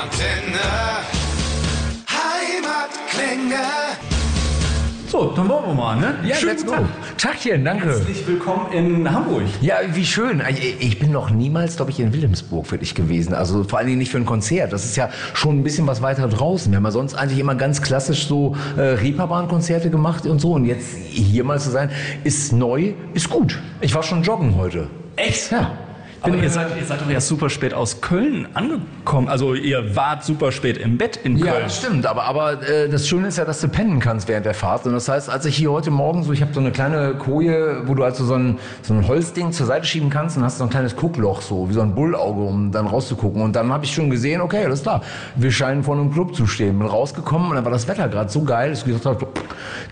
Antenne. Heimatklänge. So, dann wollen wir mal, ne? Ja, Schönen let's go. Tag. Tagchen, danke. Herzlich willkommen in Hamburg. Ja, wie schön. Ich, bin noch niemals, glaube ich, in Wilhelmsburg wirklich gewesen. Also vor allen Dingen nicht für ein Konzert. Das ist ja schon ein bisschen was weiter draußen. Wir haben ja sonst eigentlich immer ganz klassisch so äh, Reeperbahn-Konzerte gemacht und so. Und jetzt hier mal zu sein, ist neu, ist gut. Ich war schon joggen heute. Echt? Ja. Aber ihr seid, ihr seid doch erst super spät aus Köln angekommen. Also ihr wart super spät im Bett in Ja, Köln. das stimmt. Aber, aber äh, das Schöne ist ja, dass du pennen kannst während der Fahrt. Und das heißt, als ich hier heute Morgen so, ich habe so eine kleine Koje, wo du also so ein, so ein Holzding zur Seite schieben kannst und hast so ein kleines Guckloch, so wie so ein Bullauge, um dann rauszugucken. Und dann habe ich schon gesehen, okay, alles klar, wir scheinen vor einem Club zu stehen. Bin rausgekommen und dann war das Wetter gerade so geil, dass ich gesagt habe,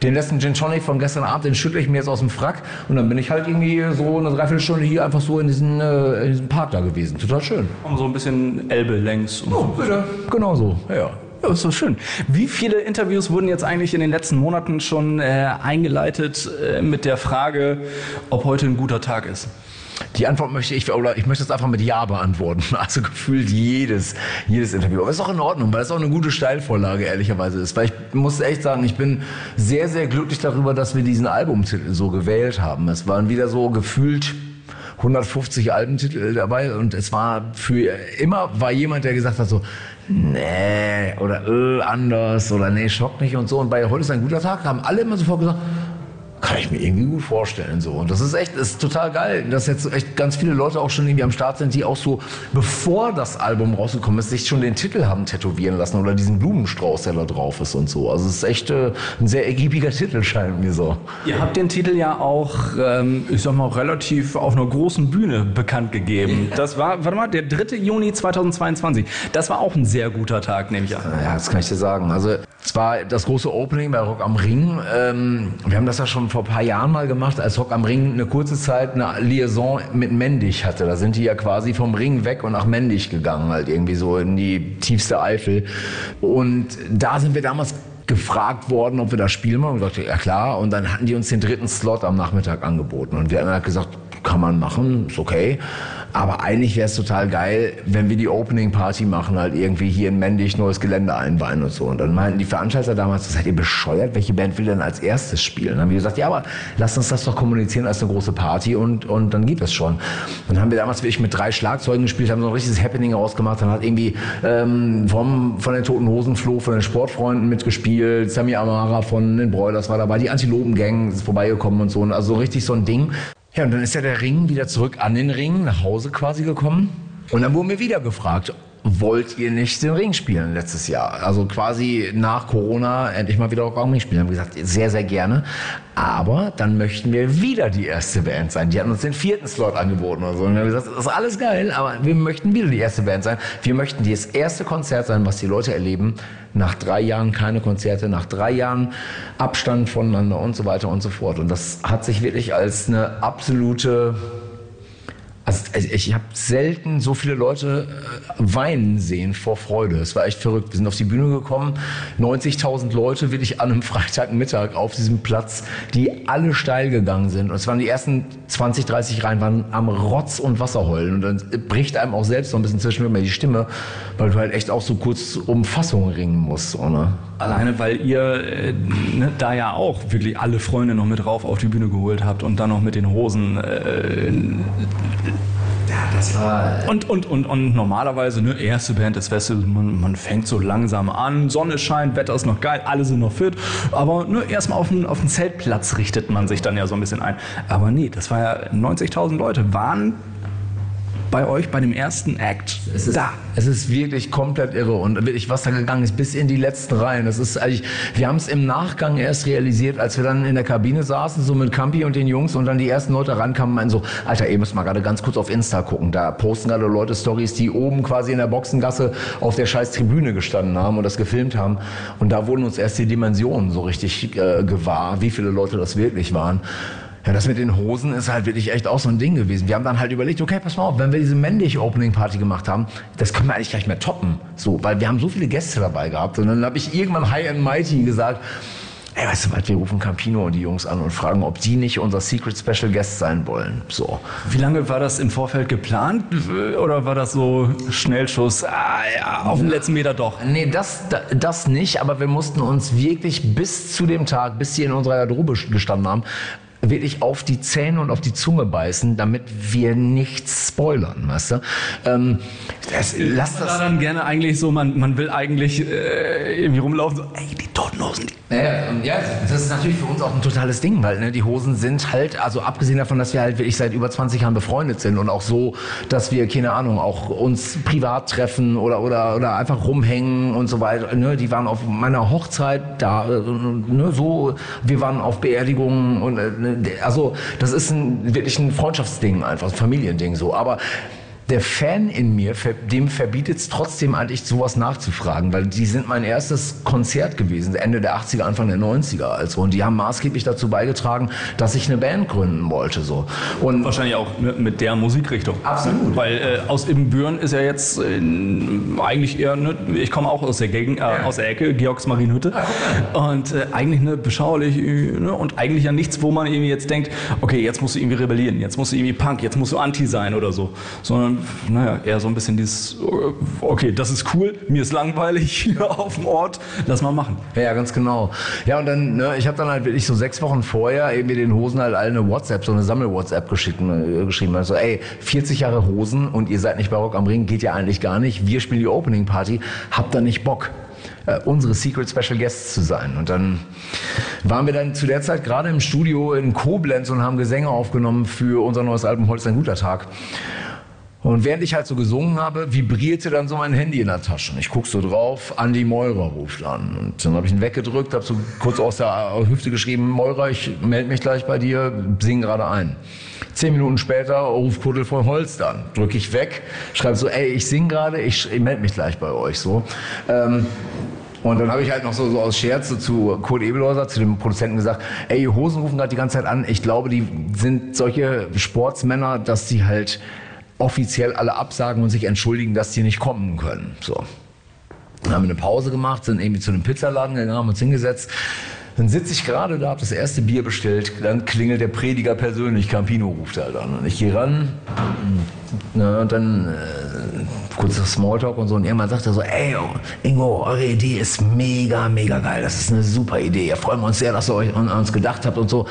den letzten Gin Tonic von gestern Abend, den schüttle ich mir jetzt aus dem Frack. Und dann bin ich halt irgendwie so eine Dreiviertelstunde hier einfach so in diesen, äh, in diesem Park da gewesen. Total schön. Um so ein bisschen Elbe längs. Und Oh, so. bitte. Genau so, ja. Ja, ist doch schön. Wie viele Interviews wurden jetzt eigentlich in den letzten Monaten schon äh, eingeleitet äh, mit der Frage, ob heute ein guter Tag ist? Die Antwort möchte ich, oder ich möchte es einfach mit Ja beantworten. Also gefühlt jedes, jedes Interview. Aber ist auch in Ordnung, weil es auch eine gute Steilvorlage ehrlicherweise ist. Weil ich muss echt sagen, ich bin sehr, sehr glücklich darüber, dass wir diesen Albumtitel so gewählt haben. Es waren wieder so gefühlt 150 Albentitel dabei und es war für immer war jemand, der gesagt hat so, nee, oder äh, anders oder nee, schock nicht und so. Und bei heute ist ein guter Tag, haben alle immer sofort gesagt, kann ich mir irgendwie gut vorstellen so und das ist echt ist total geil dass jetzt echt ganz viele Leute auch schon irgendwie am Start sind die auch so bevor das Album rausgekommen ist sich schon den Titel haben tätowieren lassen oder diesen Blumenstrauß der da drauf ist und so also es ist echt äh, ein sehr ergiebiger Titel scheint mir so Ihr habt den Titel ja auch, ähm, ich sag mal, relativ auf einer großen Bühne bekannt gegeben. Das war, warte mal, der 3. Juni 2022. Das war auch ein sehr guter Tag, nehme ich an. Ja, das kann ich dir sagen. Also es war das große Opening bei Rock am Ring. Ähm, wir haben das ja schon vor ein paar Jahren mal gemacht, als Rock am Ring eine kurze Zeit eine Liaison mit Mendig hatte. Da sind die ja quasi vom Ring weg und nach Mendig gegangen, halt irgendwie so in die tiefste Eifel. Und da sind wir damals gefragt worden, ob wir da spielen wollen. Und wir sagten, ja klar. Und dann hatten die uns den dritten Slot am Nachmittag angeboten. Und wir haben halt gesagt, kann man machen, ist okay. Aber eigentlich wäre es total geil, wenn wir die Opening Party machen, halt irgendwie hier in Mendig neues Gelände einweihen und so. Und dann meinten die Veranstalter damals, seid ihr bescheuert? Welche Band will denn als erstes spielen? Dann haben wir gesagt, ja, aber lasst uns das doch kommunizieren als eine große Party und, und dann geht das schon. Dann haben wir damals wirklich mit drei Schlagzeugen gespielt, haben so ein richtiges Happening ausgemacht. Dann hat irgendwie ähm, vom, von den Toten Hosen Flo von den Sportfreunden mitgespielt, Sammy Amara von den Broilers war dabei, die Antilopen-Gang ist vorbeigekommen und so. Also so richtig so ein Ding. Ja, und dann ist ja der Ring wieder zurück an den Ring, nach Hause quasi gekommen. Und dann wurden wir wieder gefragt, wollt ihr nicht den Ring spielen letztes Jahr? Also quasi nach Corona endlich mal wieder Rock am Ring spielen. Haben gesagt, sehr, sehr gerne. Aber dann möchten wir wieder die erste Band sein. Die hatten uns den vierten Slot angeboten oder so. Und wir haben gesagt, das ist alles geil, aber wir möchten wieder die erste Band sein. Wir möchten das erste Konzert sein, was die Leute erleben. Nach drei Jahren keine Konzerte, nach drei Jahren Abstand voneinander und so weiter und so fort. Und das hat sich wirklich als eine absolute also ich, habe selten so viele Leute äh, weinen sehen vor Freude. Es war echt verrückt. Wir sind auf die Bühne gekommen, 90.000 Leute wirklich an einem Freitagmittag auf diesem Platz, die alle steil gegangen sind. Und es waren die ersten 20, 30 Reihen waren am Rotz und Wasser heulen. Und dann bricht einem auch selbst so ein bisschen zwischendurch mal die Stimme, weil du halt echt auch so kurz um Fassung ringen musst. So, ne? Alleine, weil ihr äh, ne, da ja auch wirklich alle Freunde noch mit rauf auf die Bühne geholt habt und dann noch mit den Hosen. Äh, Das war und, und, und, und normalerweise, ne, erste Band des Festivals, man, man fängt so langsam an, Sonne scheint, Wetter ist noch geil, alle sind noch fit, aber ne, erstmal auf den, auf den Zeltplatz richtet man sich dann ja so ein bisschen ein. Aber nee, das war ja 90.000 Leute, waren bei euch bei dem ersten Act Es ist, da. es ist wirklich komplett irre und wirklich, was da gegangen ist, bis in die letzten Reihen. Das ist eigentlich, wir haben es im Nachgang erst realisiert, als wir dann in der Kabine saßen, so mit Campi und den Jungs und dann die ersten Leute rankamen und meinten so, Alter, ihr müsst mal gerade ganz kurz auf Insta gucken. Da posten gerade Leute Stories, die oben quasi in der Boxengasse auf der scheiß Tribüne gestanden haben und das gefilmt haben. Und da wurden uns erst die Dimensionen so richtig äh, gewahr, wie viele Leute das wirklich waren. Ja, das mit den Hosen ist halt wirklich echt auch so ein Ding gewesen. Wir haben dann halt überlegt, okay, pass mal auf, wenn wir diese männliche Opening Party gemacht haben, das können wir eigentlich gar nicht mehr toppen. So, weil wir haben so viele Gäste dabei gehabt. Und dann habe ich irgendwann High and Mighty gesagt, ey, weißt du was, wir rufen Campino und die Jungs an und fragen, ob die nicht unser Secret Special Guest sein wollen. So. Wie lange war das im Vorfeld geplant oder war das so Schnellschuss? Ah, ja, auf den letzten Meter doch. Nee, das, das nicht, aber wir mussten uns wirklich bis zu dem Tag, bis sie in unserer Garderobe gestanden haben, wirklich auf die Zähne und auf die Zunge beißen, damit wir nichts spoilern, weißt du? Ähm, das, lass das. Da dann gerne eigentlich so, man, man will eigentlich äh, irgendwie rumlaufen, so, ey, die Totenhosen, die ja, ja, das ist natürlich für uns auch ein totales Ding, weil ne, die Hosen sind halt, also abgesehen davon, dass wir halt wirklich seit über 20 Jahren befreundet sind und auch so, dass wir, keine Ahnung, auch uns privat treffen oder, oder, oder einfach rumhängen und so weiter. Ne, die waren auf meiner Hochzeit da, äh, ne, so, wir waren auf Beerdigungen und äh, ne, also das ist ein, wirklich ein Freundschaftsding einfach, ein Familiending so. Aber der Fan in mir, dem verbietet es trotzdem eigentlich sowas nachzufragen, weil die sind mein erstes Konzert gewesen, Ende der 80er, Anfang der 90er. Also, und die haben maßgeblich dazu beigetragen, dass ich eine Band gründen wollte. So. Und Wahrscheinlich auch mit der Musikrichtung. Absolut. Weil äh, aus Ibbenbüren ist ja jetzt äh, eigentlich eher, ne, ich komme auch aus der Gegend, äh, ja. aus der Ecke, Georgs Marienhütte. Ja, und äh, eigentlich eine beschaulich ne, und eigentlich ja nichts, wo man irgendwie jetzt denkt, okay, jetzt musst du irgendwie rebellieren, jetzt musst du irgendwie Punk, jetzt musst du Anti sein oder so. Sondern naja, eher so ein bisschen dieses, okay, das ist cool, mir ist langweilig hier auf dem Ort, lass mal machen. Ja, ganz genau. Ja, und dann, ne, ich habe dann halt wirklich so sechs Wochen vorher eben den Hosen halt alle eine WhatsApp, so eine Sammel-WhatsApp geschickt, äh, geschrieben. Also, ey, 40 Jahre Hosen und ihr seid nicht bei Rock am Ring, geht ja eigentlich gar nicht. Wir spielen die Opening Party, habt da nicht Bock? Äh, unsere Secret Special Guests zu sein. Und dann waren wir dann zu der Zeit gerade im Studio in Koblenz und haben Gesänge aufgenommen für unser neues Album Holz ein guter Tag. Und während ich halt so gesungen habe, vibrierte dann so mein Handy in der Tasche. Und ich guck so drauf, Andi Meurer ruft an. Und dann habe ich ihn weggedrückt, habe so kurz aus der Hüfte geschrieben, Meurer, ich melde mich gleich bei dir, sing gerade ein. Zehn Minuten später ruft Kuddel von Holz dann. Drücke ich weg, schreibe so, ey, ich sing gerade, ich, ich melde mich gleich bei euch. So. Ähm, und dann habe ich halt noch so, so aus Scherz so zu Kurt Ebelhäuser, zu dem Produzenten gesagt, ey, Hosen rufen gerade die ganze Zeit an. Ich glaube, die sind solche Sportsmänner, dass sie halt offiziell alle absagen und sich entschuldigen, dass die nicht kommen können. So. Dann haben wir eine Pause gemacht, sind irgendwie zu einem Pizzaladen gegangen, haben uns hingesetzt. Dann sitze ich gerade da, habe das erste Bier bestellt, dann klingelt der Prediger persönlich, Campino ruft halt an. Und ich gehe ran, na, und dann äh, kurzer Smalltalk und so. Und irgendwann sagt er so, ey, Ingo, eure Idee ist mega, mega geil. Das ist eine super Idee. Wir freuen uns sehr, dass ihr euch an uns gedacht habt und so.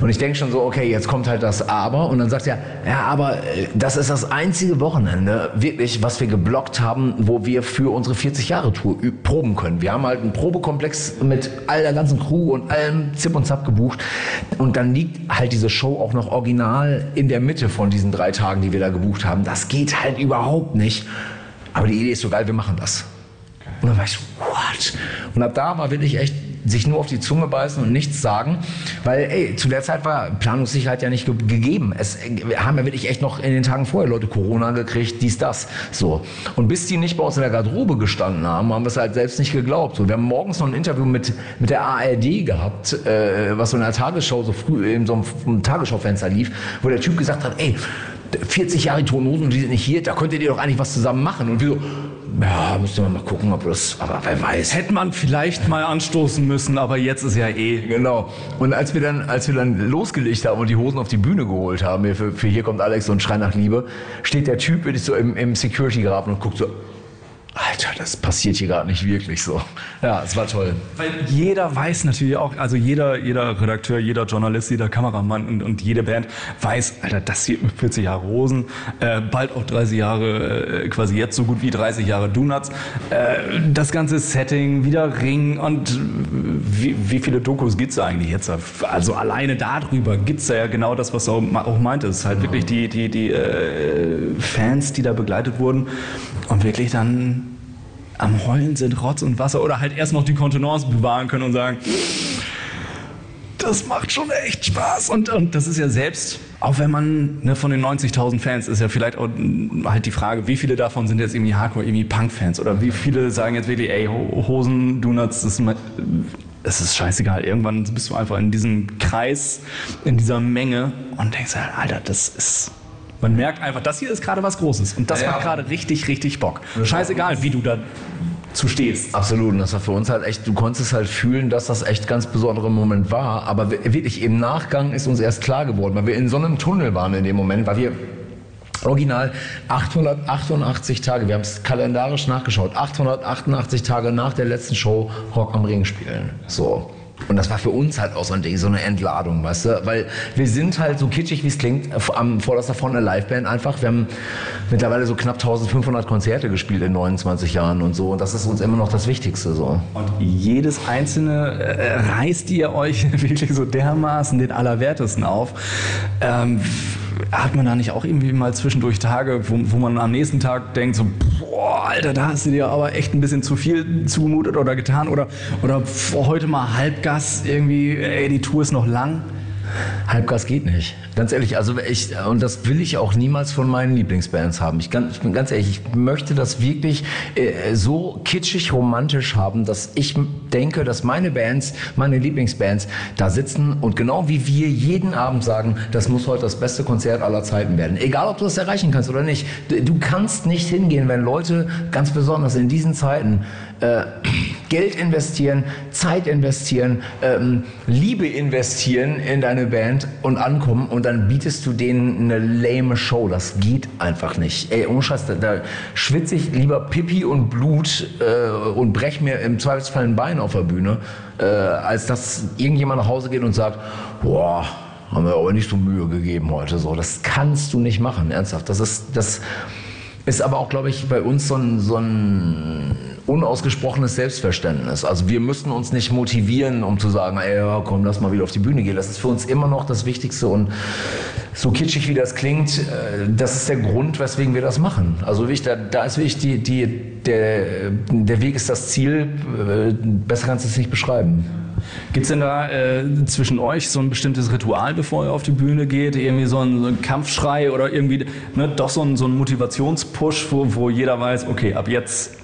Und ich denke schon so, okay, jetzt kommt halt das Aber. Und dann sagt er, ja, aber äh, das ist das einzige Wochenende, wirklich, was wir geblockt haben, wo wir für unsere 40-Jahre-Tour proben können. Wir haben halt einen Probekomplex mit all der ganzen Crew und allem Zip und Zap gebucht. Und dann liegt halt diese Show auch noch original in der Mitte von diesen drei Tagen, die wir da gebucht haben. Das geht halt überhaupt nicht. Aber die Idee ist so geil, wir machen das. Und dann war ich so, what? Und ab da war wirklich echt sich nur auf die Zunge beißen und nichts sagen, weil ey, zu der Zeit war Planungssicherheit ja nicht ge gegeben. Es wir haben ja wirklich echt noch in den Tagen vorher Leute Corona gekriegt, dies, das, so. Und bis die nicht bei uns in der Garderobe gestanden haben, haben wir es halt selbst nicht geglaubt. So, wir haben morgens noch ein Interview mit, mit der ARD gehabt, äh, was so in der Tagesschau so früh in so einem Tagesschaufenster lief, wo der Typ gesagt hat, ey, 40 Jahre Tonosen und die sind nicht hier, da könntet ihr doch eigentlich was zusammen machen. Und wir so, ja, müsste man mal gucken, ob das, aber wer weiß. Hätte man vielleicht mal anstoßen müssen, aber jetzt ist ja eh. Genau. Und als wir dann, als wir dann losgelegt haben und die Hosen auf die Bühne geholt haben, für, für Hier kommt Alex und Schrei nach Liebe, steht der Typ wirklich so im, im Security-Graben und guckt so, Alter, das passiert hier gerade nicht wirklich so. Ja, es war toll. Weil jeder weiß natürlich auch, also jeder, jeder Redakteur, jeder Journalist, jeder Kameramann und, und jede Band weiß, Alter, das hier 40 Jahre Rosen, äh, bald auch 30 Jahre, äh, quasi jetzt so gut wie 30 Jahre Donuts. Äh, das ganze Setting, wieder Ring und wie, wie viele Dokus gibt's da eigentlich jetzt? Also alleine darüber gibt's da ja genau das, was du auch meinte. Es ist halt ja. wirklich die, die, die äh, Fans, die da begleitet wurden und wirklich dann am Heulen sind, Rotz und Wasser oder halt erst noch die Kontenance bewahren können und sagen, das macht schon echt Spaß. Und, und das ist ja selbst, auch wenn man ne, von den 90.000 Fans ist ja vielleicht auch halt die Frage, wie viele davon sind jetzt irgendwie Hardcore, irgendwie Punk-Fans oder wie viele sagen jetzt wirklich, ey, Hosen, Donuts, das ist, es ist scheißegal. Irgendwann bist du einfach in diesem Kreis, in dieser Menge und denkst halt, Alter, das ist man merkt einfach, das hier ist gerade was Großes und das ja, macht gerade richtig, richtig Bock. Scheißegal, wie du da zu stehst. Absolut. Und das war für uns halt echt, du konntest es halt fühlen, dass das echt ganz besonderer Moment war. Aber wirklich im Nachgang ist uns erst klar geworden, weil wir in so einem Tunnel waren in dem Moment, weil wir Original 888 Tage, wir haben es kalendarisch nachgeschaut, 888 Tage nach der letzten Show Rock am Ring spielen. So. Und das war für uns halt auch so ein Ding, so eine Entladung, weißt du? Weil wir sind halt so kitschig, wie es klingt, am vorderster Front eine Liveband einfach. Wir haben mittlerweile so knapp 1500 Konzerte gespielt in 29 Jahren und so. Und das ist uns immer noch das Wichtigste so. Und jedes einzelne äh, reißt ihr euch wirklich so dermaßen den Allerwertesten auf. Ähm, hat man da nicht auch irgendwie mal zwischendurch Tage, wo, wo man am nächsten Tag denkt, so, boah, Alter, da hast du dir aber echt ein bisschen zu viel zugemutet oder getan oder, oder boah, heute mal Halbgas irgendwie, ey, die Tour ist noch lang? Halbgas geht nicht. Ganz ehrlich, also ich, und das will ich auch niemals von meinen Lieblingsbands haben. Ich, ich bin ganz ehrlich, ich möchte das wirklich äh, so kitschig romantisch haben, dass ich denke, dass meine Bands, meine Lieblingsbands da sitzen und genau wie wir jeden Abend sagen, das muss heute das beste Konzert aller Zeiten werden. Egal, ob du das erreichen kannst oder nicht. Du kannst nicht hingehen, wenn Leute ganz besonders in diesen Zeiten äh, Geld investieren, Zeit investieren, ähm, Liebe investieren in deine Band und ankommen und dann bietest du denen eine lame Show. Das geht einfach nicht. Ey, ohne Scheiß, da, da schwitze ich lieber Pipi und Blut äh, und brech mir im Zweifelsfall ein Bein auf der Bühne, äh, als dass irgendjemand nach Hause geht und sagt, boah, haben wir aber nicht so Mühe gegeben heute. So, das kannst du nicht machen, ernsthaft. Das ist, das ist aber auch, glaube ich, bei uns so ein, so ein unausgesprochenes Selbstverständnis. Also wir müssen uns nicht motivieren, um zu sagen, ey, komm, lass mal wieder auf die Bühne gehen. Das ist für uns immer noch das Wichtigste und so kitschig wie das klingt, äh, das ist der Grund, weswegen wir das machen. Also wirklich, da, da ist wirklich die, die, der, der Weg ist das Ziel. Äh, besser kannst du es nicht beschreiben. Gibt es denn da äh, zwischen euch so ein bestimmtes Ritual, bevor ihr auf die Bühne geht? Irgendwie so ein, so ein Kampfschrei oder irgendwie ne, doch so ein, so ein Motivationspush, wo, wo jeder weiß, okay, ab jetzt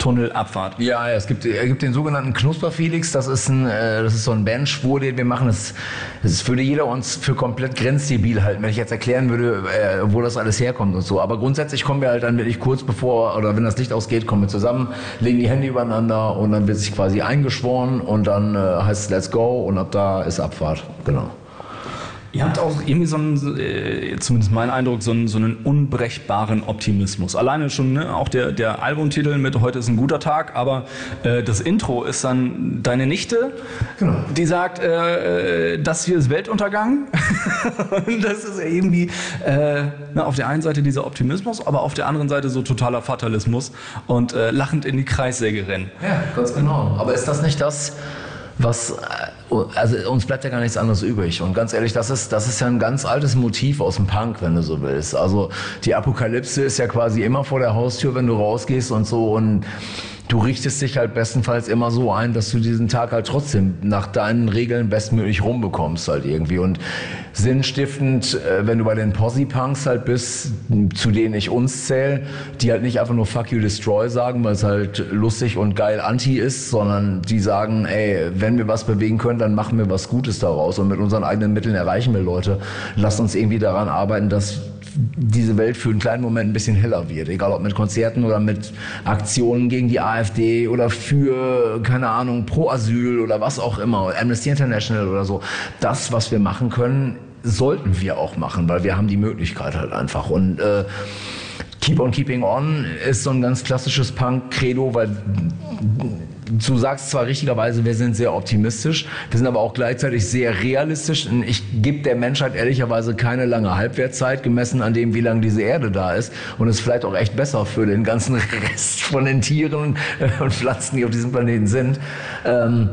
Tunnelabfahrt. Ja, es gibt, es gibt den sogenannten Knusper-Felix. Das ist ein, äh, das ist so ein Bandschwur, den wir machen. Das, das würde jeder uns für komplett grenzdebil halten, wenn ich jetzt erklären würde, äh, wo das alles herkommt und so. Aber grundsätzlich kommen wir halt dann wirklich kurz bevor oder wenn das Licht ausgeht, kommen wir zusammen, legen die Hände übereinander und dann wird sich quasi eingeschworen und dann äh, heißt es Let's Go und ab da ist Abfahrt. Genau. Ihr habt auch irgendwie so einen, äh, zumindest mein Eindruck, so einen, so einen unbrechbaren Optimismus. Alleine schon ne, auch der, der Albumtitel mit Heute ist ein guter Tag, aber äh, das Intro ist dann deine Nichte, genau. die sagt, äh, äh das hier ist Weltuntergang. Und das ist irgendwie äh, na, auf der einen Seite dieser Optimismus, aber auf der anderen Seite so totaler Fatalismus und lachend in die Kreissäge rennen. Ja, ganz genau. Aber ist das nicht das, was also uns bleibt ja gar nichts anderes übrig. Und ganz ehrlich, das ist, das ist ja ein ganz altes Motiv aus dem Punk, wenn du so willst. Also die Apokalypse ist ja quasi immer vor der Haustür, wenn du rausgehst und so. Und du richtest dich halt bestenfalls immer so ein, dass du diesen Tag halt trotzdem nach deinen Regeln bestmöglich rumbekommst halt irgendwie. Und sinnstiftend, äh, wenn du bei den Posse-Punks halt bist, zu denen ich uns zähle, die halt nicht einfach nur Fuck you destroy sagen, weil es halt lustig und geil anti ist, sondern die sagen, ey, wenn wir was bewegen können, dann machen wir was Gutes daraus und mit unseren eigenen Mitteln erreichen wir Leute. Lasst uns irgendwie daran arbeiten, dass diese Welt für einen kleinen Moment ein bisschen heller wird. Egal ob mit Konzerten oder mit Aktionen gegen die AfD oder für, keine Ahnung, pro Asyl oder was auch immer, Amnesty International oder so. Das, was wir machen können, sollten wir auch machen, weil wir haben die Möglichkeit halt einfach. Und äh, Keep on Keeping On ist so ein ganz klassisches Punk-Credo, weil du sagst zwar richtigerweise, wir sind sehr optimistisch, wir sind aber auch gleichzeitig sehr realistisch. Und ich gebe der Menschheit ehrlicherweise keine lange Halbwertzeit, gemessen an dem, wie lange diese Erde da ist. Und es ist vielleicht auch echt besser für den ganzen Rest von den Tieren und Pflanzen, die auf diesem Planeten sind. Ähm,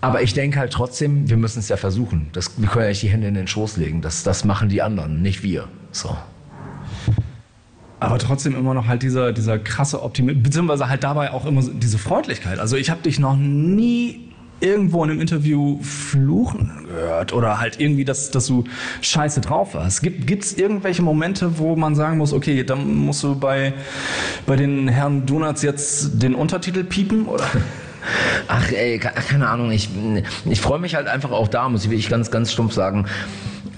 aber ich denke halt trotzdem, wir müssen es ja versuchen. Das, wir können ja nicht die Hände in den Schoß legen. Das, das machen die anderen, nicht wir. So aber trotzdem immer noch halt dieser, dieser krasse Optimismus, beziehungsweise halt dabei auch immer diese Freundlichkeit. Also ich habe dich noch nie irgendwo in einem Interview fluchen gehört oder halt irgendwie, dass, dass du scheiße drauf warst. Gibt es irgendwelche Momente, wo man sagen muss, okay, dann musst du bei, bei den Herrn Donuts jetzt den Untertitel piepen oder? Ach ey, keine Ahnung, ich, ich freue mich halt einfach auch da, muss ich ganz, ganz stumpf sagen,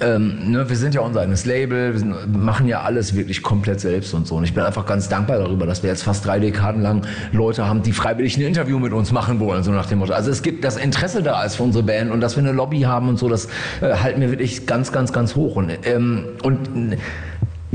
ähm, ne, wir sind ja unser eigenes Label, wir sind, machen ja alles wirklich komplett selbst und so. Und ich bin einfach ganz dankbar darüber, dass wir jetzt fast drei Dekaden lang Leute haben, die freiwillig ein Interview mit uns machen wollen, so nach dem Motto. Also es gibt das Interesse da ist für unsere Band und dass wir eine Lobby haben und so, das äh, halten wir wirklich ganz, ganz, ganz hoch. Und, ähm, und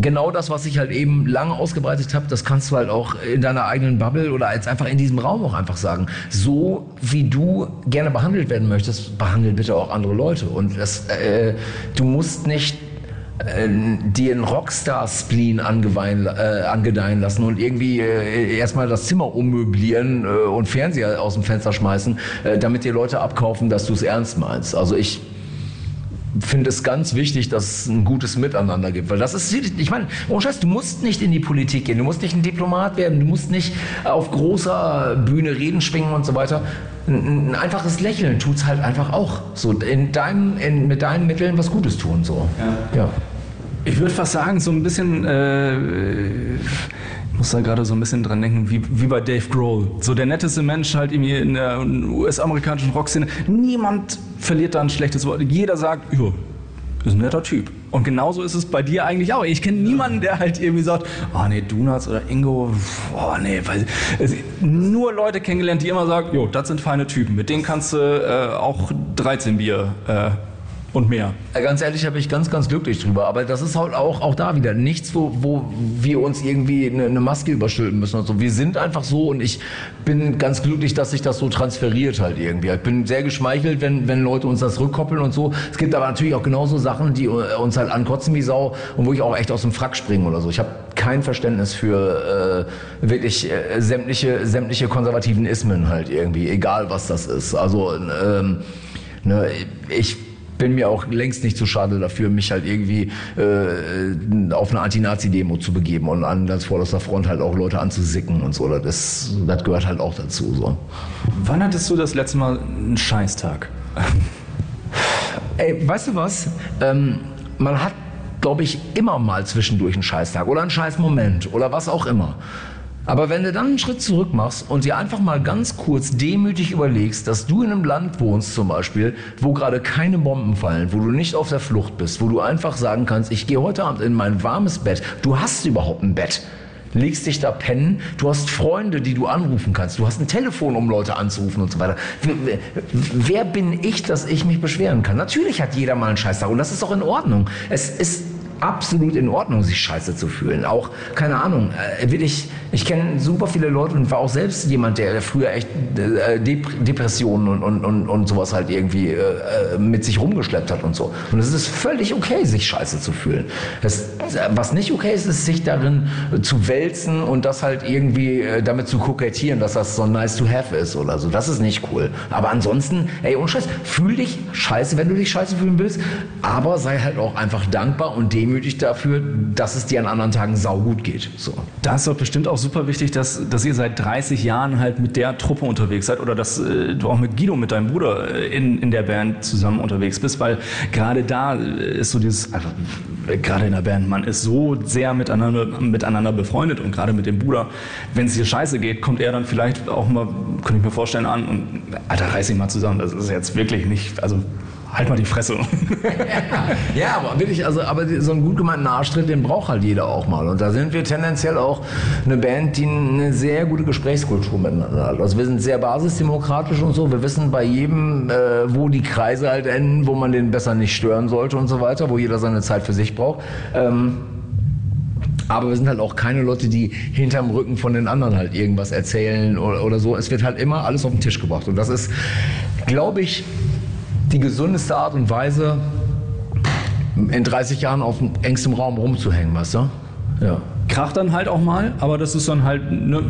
genau das, was ich halt eben lange ausgebreitet habe, das kannst du halt auch in deiner eigenen Bubble oder als einfach in diesem Raum auch einfach sagen. So wie du gerne behandelt werden möchtest, behandelt bitte auch andere Leute. Und das, äh, du musst nicht äh, dir einen Rockstar-Spleen äh, angedeihen lassen und irgendwie äh, erstmal das Zimmer ummöblieren äh, und Fernseher aus dem Fenster schmeißen, äh, damit dir Leute abkaufen, dass du es ernst meinst. Also ich finde es ganz wichtig, dass es ein gutes Miteinander gibt. Weil das ist, ich meine, oh Scheiß, du musst nicht in die Politik gehen, du musst nicht ein Diplomat werden, du musst nicht auf großer Bühne reden schwingen und so weiter. Ein, ein einfaches Lächeln tut es halt einfach auch. So in deinem, in, mit deinen Mitteln was Gutes tun. So. Ja. ja. Ich würde fast sagen, so ein bisschen. Äh, muss da gerade so ein bisschen dran denken, wie, wie bei Dave Grohl. So der netteste Mensch halt irgendwie in der US-amerikanischen Rockszene. Niemand verliert da ein schlechtes Wort. Jeder sagt, ja, ist ein netter Typ. Und genauso ist es bei dir eigentlich auch. Ich kenne niemanden, der halt irgendwie sagt, oh nee, Donuts oder Ingo, oh nee, weil es, nur Leute kennengelernt, die immer sagen, jo, das sind feine Typen. Mit denen kannst du äh, auch 13 Bier äh, und mehr. Ganz ehrlich, bin ich ganz, ganz glücklich drüber. Aber das ist halt auch, auch da wieder nichts, wo, wo wir uns irgendwie eine, eine Maske überstülpen müssen und so. Wir sind einfach so und ich bin ganz glücklich, dass sich das so transferiert halt irgendwie. Ich bin sehr geschmeichelt, wenn, wenn Leute uns das rückkoppeln und so. Es gibt aber natürlich auch genauso Sachen, die uns halt ankotzen wie Sau und wo ich auch echt aus dem Frack springe oder so. Ich habe kein Verständnis für äh, wirklich äh, sämtliche, sämtliche konservativen Ismen halt irgendwie, egal was das ist. Also ähm, ne, ich bin mir auch längst nicht zu schade dafür, mich halt irgendwie äh, auf eine Anti-Nazi-Demo zu begeben und an das vorderster Front halt auch Leute anzusicken und so. Das, das gehört halt auch dazu. So. Wann hattest du das letzte Mal einen Scheißtag? Ey, weißt du was? Ähm, man hat, glaube ich, immer mal zwischendurch einen Scheißtag oder einen Scheißmoment oder was auch immer. Aber wenn du dann einen Schritt zurück machst und dir einfach mal ganz kurz demütig überlegst, dass du in einem Land wohnst zum Beispiel, wo gerade keine Bomben fallen, wo du nicht auf der Flucht bist, wo du einfach sagen kannst, ich gehe heute Abend in mein warmes Bett. Du hast überhaupt ein Bett legst dich da pennen, du hast Freunde, die du anrufen kannst, du hast ein Telefon, um Leute anzurufen und so weiter. Wer bin ich, dass ich mich beschweren kann? Natürlich hat jeder mal einen Scheißtag und das ist auch in Ordnung. Es ist absolut in Ordnung, sich scheiße zu fühlen. Auch, keine Ahnung, äh, ich, kenne super viele Leute und war auch selbst jemand, der früher echt äh, Depressionen und, und, und, und sowas halt irgendwie äh, mit sich rumgeschleppt hat und so. Und es ist völlig okay, sich scheiße zu fühlen. Das, was nicht okay ist, ist sich darin zu wälzen und das halt irgendwie damit zu kokettieren, dass das so nice to have ist oder so. Das ist nicht cool. Aber ansonsten, ey, und Scheiß, fühl dich scheiße, wenn du dich scheiße fühlen willst, aber sei halt auch einfach dankbar und dem demütig dafür, dass es dir an anderen Tagen saugut geht. So. Da ist doch bestimmt auch super wichtig, dass, dass ihr seit 30 Jahren halt mit der Truppe unterwegs seid oder dass äh, du auch mit Guido, mit deinem Bruder äh, in, in der Band zusammen unterwegs bist, weil gerade da äh, ist so dieses, also, gerade in der Band, man ist so sehr miteinander, miteinander befreundet und gerade mit dem Bruder, wenn es dir scheiße geht, kommt er dann vielleicht auch mal, könnte ich mir vorstellen, an und, Alter, reiß dich mal zusammen, das ist jetzt wirklich nicht, also halt mal die Fresse. ja, aber wirklich, also, aber so einen gut gemeinten Arschtritt, den braucht halt jeder auch mal. Und da sind wir tendenziell auch eine Band, die eine sehr gute Gesprächskultur miteinander hat. Also wir sind sehr basisdemokratisch und so. Wir wissen bei jedem, äh, wo die Kreise halt enden, wo man den besser nicht stören sollte und so weiter, wo jeder seine Zeit für sich braucht. Ähm, aber wir sind halt auch keine Leute, die hinterm Rücken von den anderen halt irgendwas erzählen oder, oder so. Es wird halt immer alles auf den Tisch gebracht. Und das ist, glaube ich, die gesundeste Art und Weise, in 30 Jahren auf engstem Raum rumzuhängen, weißt du? Ja. Kracht dann halt auch mal, aber das ist dann halt ne,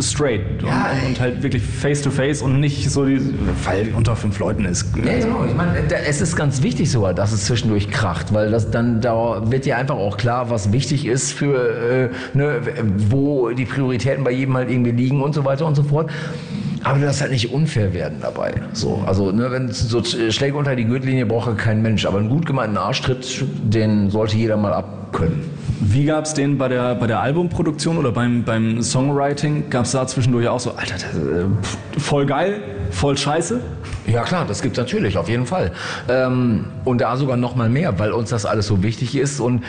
straight ja, und, und, halt wirklich face to face und nicht so, die, weil unter fünf Leuten ist. Ja, genau. Ich meine, es ist ganz wichtig sogar, dass es zwischendurch kracht, weil das dann da wird dir einfach auch klar, was wichtig ist für, äh, ne, wo die Prioritäten bei jedem halt irgendwie liegen und so weiter und so fort. Aber das halt nicht unfair werden dabei. So, also ne, wenn so Schläge unter die Gürtellinie braucht kein Mensch, aber einen gut gemeinten Arschtritt, den sollte jeder mal abkönnen. Wie gab es den bei der, bei der Albumproduktion oder beim, beim Songwriting? Gab es da zwischendurch auch so, Alter, das, äh, voll geil, voll scheiße? Ja klar, das gibt natürlich, auf jeden Fall. Ähm, und da sogar noch mal mehr, weil uns das alles so wichtig ist und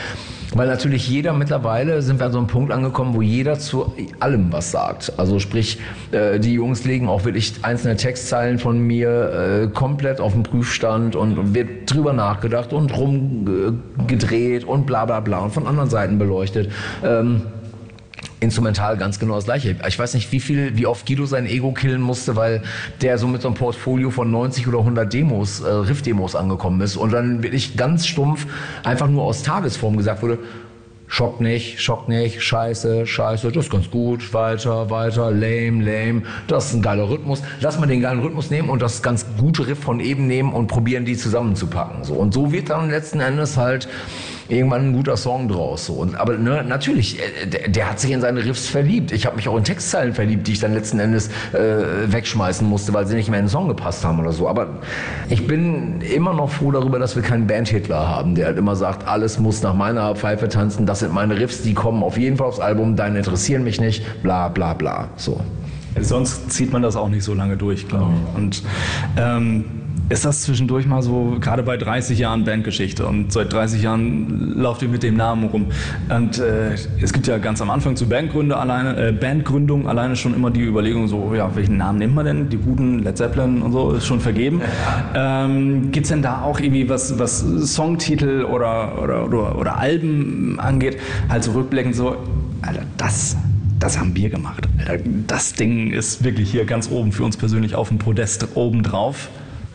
weil natürlich jeder mittlerweile sind wir an so einem Punkt angekommen, wo jeder zu allem was sagt. Also sprich, äh, die Jungs legen auch wirklich einzelne Textzeilen von mir äh, komplett auf den Prüfstand und wird drüber nachgedacht und rumgedreht und bla bla bla und von anderen Seiten beleuchtet. Ähm, instrumental ganz genau das gleiche. Ich weiß nicht, wie viel, wie oft Guido sein Ego killen musste, weil der so mit so einem Portfolio von 90 oder 100 Demos, äh, Riff-Demos angekommen ist und dann wirklich ganz stumpf einfach nur aus Tagesform gesagt wurde, Schock nicht, Schock nicht, scheiße, scheiße, das ist ganz gut, weiter, weiter, lame, lame, das ist ein geiler Rhythmus. Lass mal den geilen Rhythmus nehmen und das ganz gute Riff von eben nehmen und probieren die zusammenzupacken. So. Und so wird dann letzten Endes halt irgendwann ein guter Song draus. So. Und, aber ne, natürlich, äh, der, der, hat sich in seine Riffs verliebt. Ich habe mich auch in Textzeilen verliebt, die ich dann letzten Endes äh, wegschmeißen musste, weil sie nicht mehr in den Song gepasst haben oder so. Aber ich bin immer noch froh darüber, dass wir keinen Bandhitler haben, der halt immer sagt, alles muss nach meiner Pfeife tanzen, das sind meine Riffs, die kommen auf jeden Fall aufs Album, deine interessieren mich nicht, bla bla bla. So. Sonst zieht man das auch nicht so lange durch, glaube ich. Und ähm, ist das zwischendurch mal so, gerade bei 30 Jahren Bandgeschichte und seit 30 Jahren lauft ihr mit dem Namen rum. Und äh, es gibt ja ganz am Anfang zu Bandgründe alleine, äh, Bandgründung alleine schon immer die Überlegung, so, ja, welchen Namen nimmt man denn? Die guten Led Zeppelin und so ist schon vergeben. Ähm, gibt es denn da auch irgendwie was, was Songtitel oder, oder, oder, oder Alben angeht, halt so rückblickend so, Alter, das das haben wir gemacht. Das Ding ist wirklich hier ganz oben für uns persönlich auf dem Podest oben drauf.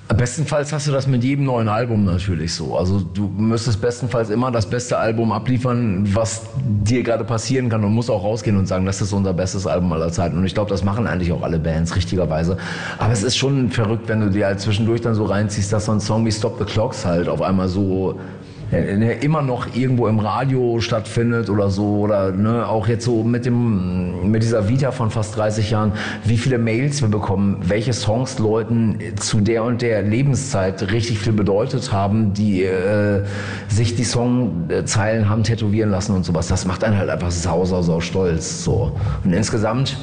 Bestenfalls hast du das mit jedem neuen Album natürlich so. Also du müsstest bestenfalls immer das beste Album abliefern, was dir gerade passieren kann und musst auch rausgehen und sagen, das ist unser bestes Album aller Zeiten. Und ich glaube, das machen eigentlich auch alle Bands richtigerweise. Aber es ist schon verrückt, wenn du dir halt zwischendurch dann so reinziehst, dass so ein Song wie Stop the Clocks halt auf einmal so der immer noch irgendwo im Radio stattfindet oder so oder ne, auch jetzt so mit dem mit dieser Vita von fast 30 Jahren, wie viele Mails wir bekommen, welche Songs Leuten zu der und der Lebenszeit richtig viel bedeutet haben, die äh, sich die Songzeilen haben tätowieren lassen und sowas. Das macht einen halt einfach sau sau sau stolz so. Und insgesamt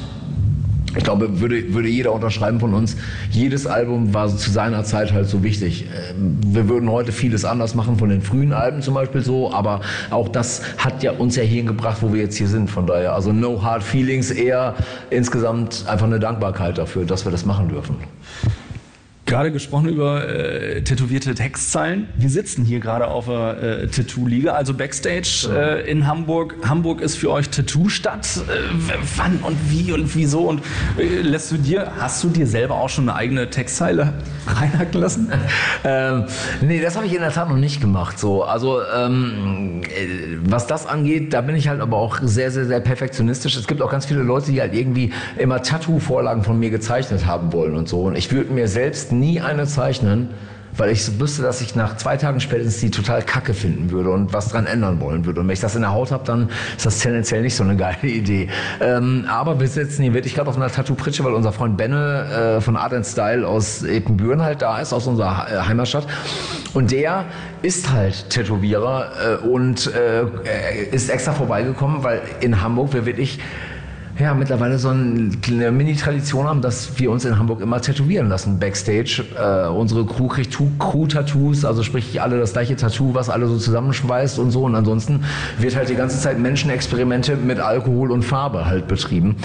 ich glaube, würde, würde jeder unterschreiben von uns, jedes Album war zu seiner Zeit halt so wichtig. Ähm, wir würden heute vieles anders machen, von den frühen Alben zum Beispiel so, aber auch das hat ja uns ja hierhin gebracht, wo wir jetzt hier sind. Von daher, also no hard feelings, eher insgesamt einfach eine Dankbarkeit dafür, dass wir das machen dürfen. Gerade gesprochen über äh, tätowierte Textzeilen. Wir sitzen hier gerade auf der äh, Tattoo-Liga, also Backstage äh, in Hamburg. Hamburg ist für euch Tattoo-Stadt. Äh, wann und wie und wieso? Und äh, lässt du dir, hast du dir selber auch schon eine eigene Textzeile reinhacken lassen? ähm, nee, das habe ich in der Tat noch nicht gemacht. So, also ähm, äh, was das angeht, da bin ich halt aber auch sehr, sehr, sehr perfektionistisch. Es gibt auch ganz viele Leute, die halt irgendwie immer Tattoo-Vorlagen von mir gezeichnet haben wollen und so. Und ich würde mir selbst nie eine zeichnen, weil ich wüsste, dass ich nach zwei Tagen spätestens die total kacke finden würde und was dran ändern wollen würde. Und wenn ich das in der Haut habe, dann ist das tendenziell nicht so eine geile Idee. Ähm, aber wir sitzen hier wirklich gerade auf einer Tattoo-Pritsche, weil unser Freund Benne äh, von Art and Style aus Epenbüren halt da ist, aus unserer äh, Heimatstadt. Und der ist halt Tätowierer äh, und äh, ist extra vorbeigekommen, weil in Hamburg wir wirklich ja, mittlerweile so eine Mini-Tradition haben, dass wir uns in Hamburg immer tätowieren lassen, Backstage. Äh, unsere Crew kriegt Crew-Tattoos, also sprich alle das gleiche Tattoo, was alle so zusammenschweißt und so. Und ansonsten wird halt die ganze Zeit Menschenexperimente mit Alkohol und Farbe halt betrieben.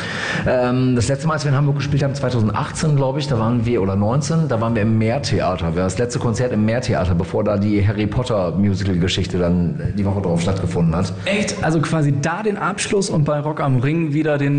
Ähm, das letzte Mal, als wir in Hamburg gespielt haben, 2018, glaube ich, da waren wir, oder 19, da waren wir im Meertheater. Das letzte Konzert im Meertheater, bevor da die Harry Potter Musical-Geschichte dann die Woche drauf stattgefunden hat. Echt? Also quasi da den Abschluss und bei Rock am Ring wieder den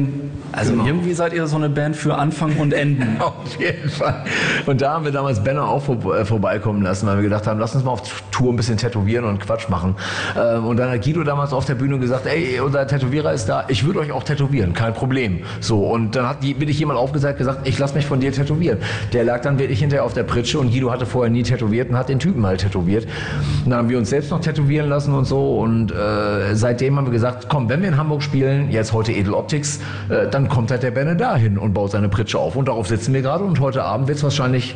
also genau. irgendwie seid ihr so eine Band für Anfang und Enden. auf jeden Fall. Und da haben wir damals Benner auch vor, äh, vorbeikommen lassen, weil wir gedacht haben, lass uns mal auf Tour ein bisschen tätowieren und Quatsch machen. Ähm, und dann hat Guido damals auf der Bühne gesagt, ey, unser Tätowierer ist da, ich würde euch auch tätowieren, kein Problem. So, und dann hat wirklich jemand aufgesagt, gesagt, ich lass mich von dir tätowieren. Der lag dann wirklich hinterher auf der Pritsche und Guido hatte vorher nie tätowiert und hat den Typen halt tätowiert. Und dann haben wir uns selbst noch tätowieren lassen und so und äh, seitdem haben wir gesagt, komm, wenn wir in Hamburg spielen, jetzt heute Edel Optics, dann kommt halt der Benne dahin und baut seine Pritsche auf. Und darauf sitzen wir gerade und heute Abend wird es wahrscheinlich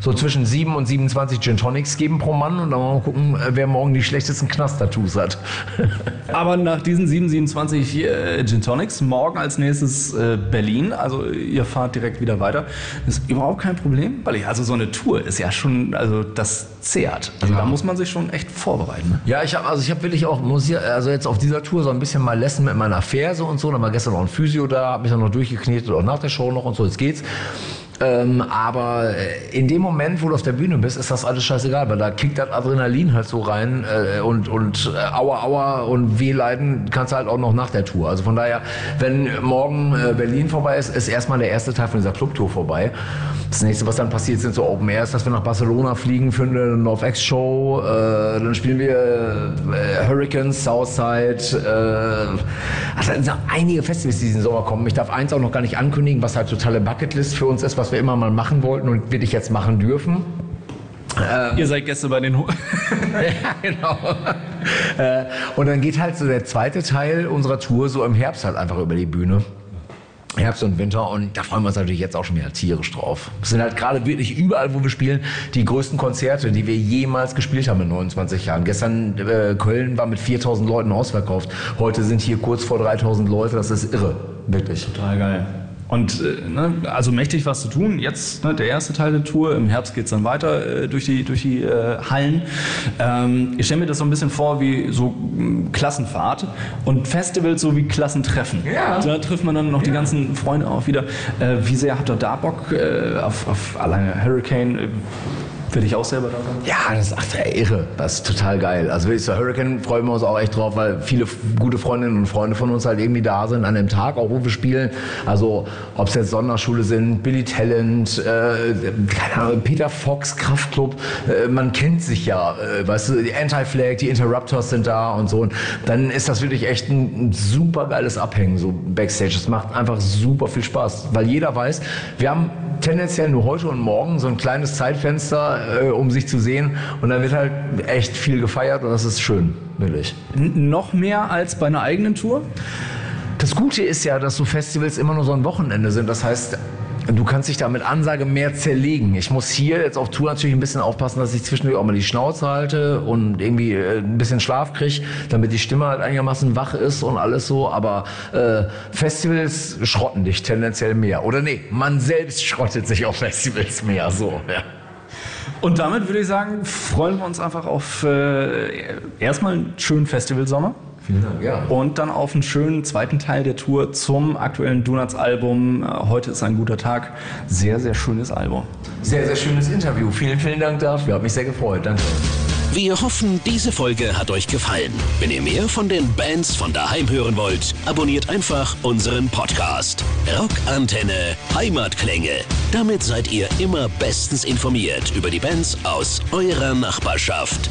so zwischen 7 und 27 Gin Tonics geben pro Mann und dann mal gucken, äh, wer morgen die schlechtesten Knast-Tattoos hat. Aber nach diesen 7, 27 äh, Gin Tonics, morgen als nächstes äh, Berlin, also ihr fahrt direkt wieder weiter, ist überhaupt kein Problem, weil ich, also so eine Tour ist ja schon, also das zehrt. Also Ja. da muss man sich schon echt vorbereiten. Ne? Ja, ich habe also ich habe wirklich auch muss hier, also jetzt auf dieser Tour so ein bisschen mal Lessen mit meiner Ferse und so. Da war gestern noch ein Physio da, habe mich dann noch durchgeknetet, auch nach der Show noch und so. Jetzt geht's. Ähm, aber äh, in dem Moment, wo du auf der Bühne bist, ist das alles scheißegal, weil da kickt das Adrenalin halt so rein äh, und, und äh, Aua, Aua und Wehleiden kannst du halt auch noch nach der Tour. Also von daher, wenn morgen äh, Berlin vorbei ist, ist erstmal der erste Teil von dieser Clubtour vorbei. Das nächste, was dann passiert, sind so Open Airs, dass wir nach Barcelona fliegen für eine North Show. Äh, dann spielen wir äh, Hurricanes, Southside. Äh, also sind einige Festivals, die diesen Sommer kommen. Ich darf eins auch noch gar nicht ankündigen, was halt totale Bucketlist für uns ist, was wir immer mal machen wollten und wirklich jetzt machen dürfen. Ihr seid Gäste bei den Ho ja, genau. äh, und dann geht halt so der zweite Teil unserer Tour so im Herbst halt einfach über die Bühne. Herbst und Winter und da freuen wir uns natürlich jetzt auch schon wieder tierisch drauf. Es sind halt gerade wirklich überall, wo wir spielen, die größten Konzerte, die wir jemals gespielt haben in 29 Jahren. Gestern äh, Köln war mit 4000 Leuten ausverkauft. Heute sind hier kurz vor 3000 Leute. Das ist irre, wirklich. Total geil. Und äh, ne, also mächtig was zu tun. Jetzt ne, der erste Teil der Tour. Im Herbst geht's dann weiter äh, durch die, durch die äh, Hallen. Ähm, ich stelle mir das so ein bisschen vor wie so mh, Klassenfahrt und Festivals so wie Klassentreffen. Ja. Da trifft man dann noch die ganzen Freunde auch wieder. Äh, wie sehr habt ihr da Bock äh, auf, auf alleine Hurricane? Äh, Will ich auch selber da sein? Ja, das ist ach, irre. Das ist total geil. Also wirklich, so Hurricane freuen wir uns auch echt drauf, weil viele gute Freundinnen und Freunde von uns halt irgendwie da sind an dem Tag, auch wo wir spielen. Also ob es jetzt Sonderschule sind, Billy Talent, äh, keine Ahnung, Peter Fox, Kraftclub, äh, man kennt sich ja, äh, weißt du, die Anti-Flag, die Interrupters sind da und so. Und dann ist das wirklich echt ein, ein super geiles Abhängen, so Backstage. Es macht einfach super viel Spaß, weil jeder weiß, wir haben tendenziell nur heute und morgen so ein kleines Zeitfenster, äh, um sich zu sehen. Und dann wird halt echt viel gefeiert und das ist schön, wirklich. N noch mehr als bei einer eigenen Tour? Das Gute ist ja, dass so Festivals immer nur so ein Wochenende sind. Das heißt, du kannst dich da mit Ansage mehr zerlegen. Ich muss hier jetzt auf Tour natürlich ein bisschen aufpassen, dass ich zwischendurch auch mal die Schnauze halte und irgendwie äh, ein bisschen Schlaf kriege, damit die Stimme halt einigermaßen wach ist und alles so. Aber äh, Festivals schrotten dich tendenziell mehr. Oder nee, man selbst schrottet sich auf Festivals mehr. So, ja. Und damit würde ich sagen, freuen wir uns einfach auf äh, erstmal einen schönen Festivalsommer. Vielen Dank, ja. Und dann auf einen schönen zweiten Teil der Tour zum aktuellen Donuts-Album. Äh, Heute ist ein guter Tag. Sehr, sehr schönes Album. Sehr, sehr schönes Interview. Vielen, vielen Dank dafür. Hat mich sehr gefreut. Danke. Wir hoffen, diese Folge hat euch gefallen. Wenn ihr mehr von den Bands von daheim hören wollt, abonniert einfach unseren Podcast. Rockantenne Heimatklänge. Damit seid ihr immer bestens informiert über die Bands aus eurer Nachbarschaft.